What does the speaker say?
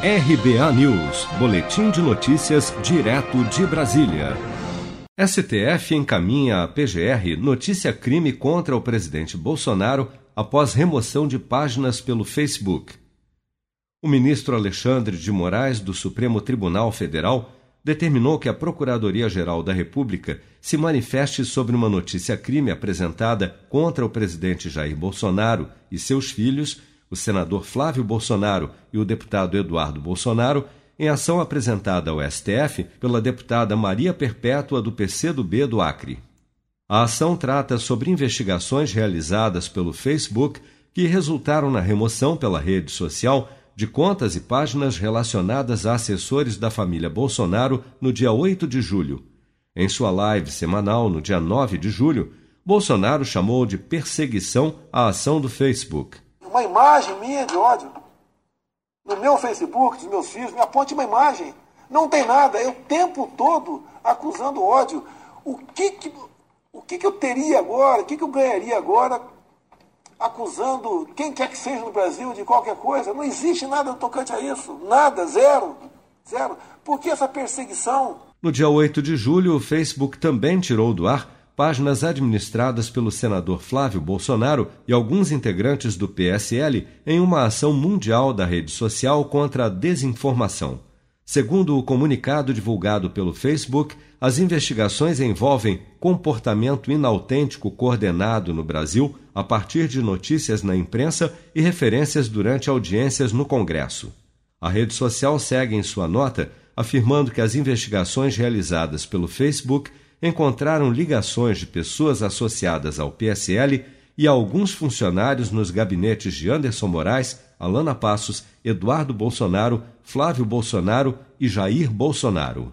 RBA News, Boletim de Notícias, direto de Brasília. STF encaminha a PGR notícia crime contra o presidente Bolsonaro após remoção de páginas pelo Facebook. O ministro Alexandre de Moraes, do Supremo Tribunal Federal, determinou que a Procuradoria-Geral da República se manifeste sobre uma notícia crime apresentada contra o presidente Jair Bolsonaro e seus filhos o senador Flávio Bolsonaro e o deputado Eduardo Bolsonaro, em ação apresentada ao STF pela deputada Maria Perpétua do PCdoB do Acre. A ação trata sobre investigações realizadas pelo Facebook que resultaram na remoção pela rede social de contas e páginas relacionadas a assessores da família Bolsonaro no dia 8 de julho. Em sua live semanal no dia 9 de julho, Bolsonaro chamou de perseguição a ação do Facebook uma imagem minha de ódio. No meu Facebook, dos meus filhos, me aponte uma imagem. Não tem nada, eu o tempo todo acusando ódio. O que, que, o que, que eu teria agora, o que, que eu ganharia agora acusando quem quer que seja no Brasil de qualquer coisa? Não existe nada tocante a isso. Nada, zero. Zero. Por que essa perseguição? No dia 8 de julho, o Facebook também tirou do ar páginas administradas pelo senador Flávio Bolsonaro e alguns integrantes do PSL em uma ação mundial da rede social contra a desinformação. Segundo o comunicado divulgado pelo Facebook, as investigações envolvem comportamento inautêntico coordenado no Brasil a partir de notícias na imprensa e referências durante audiências no Congresso. A rede social segue em sua nota afirmando que as investigações realizadas pelo Facebook encontraram ligações de pessoas associadas ao PSL e alguns funcionários nos gabinetes de Anderson Moraes, Alana Passos, Eduardo Bolsonaro, Flávio Bolsonaro e Jair Bolsonaro.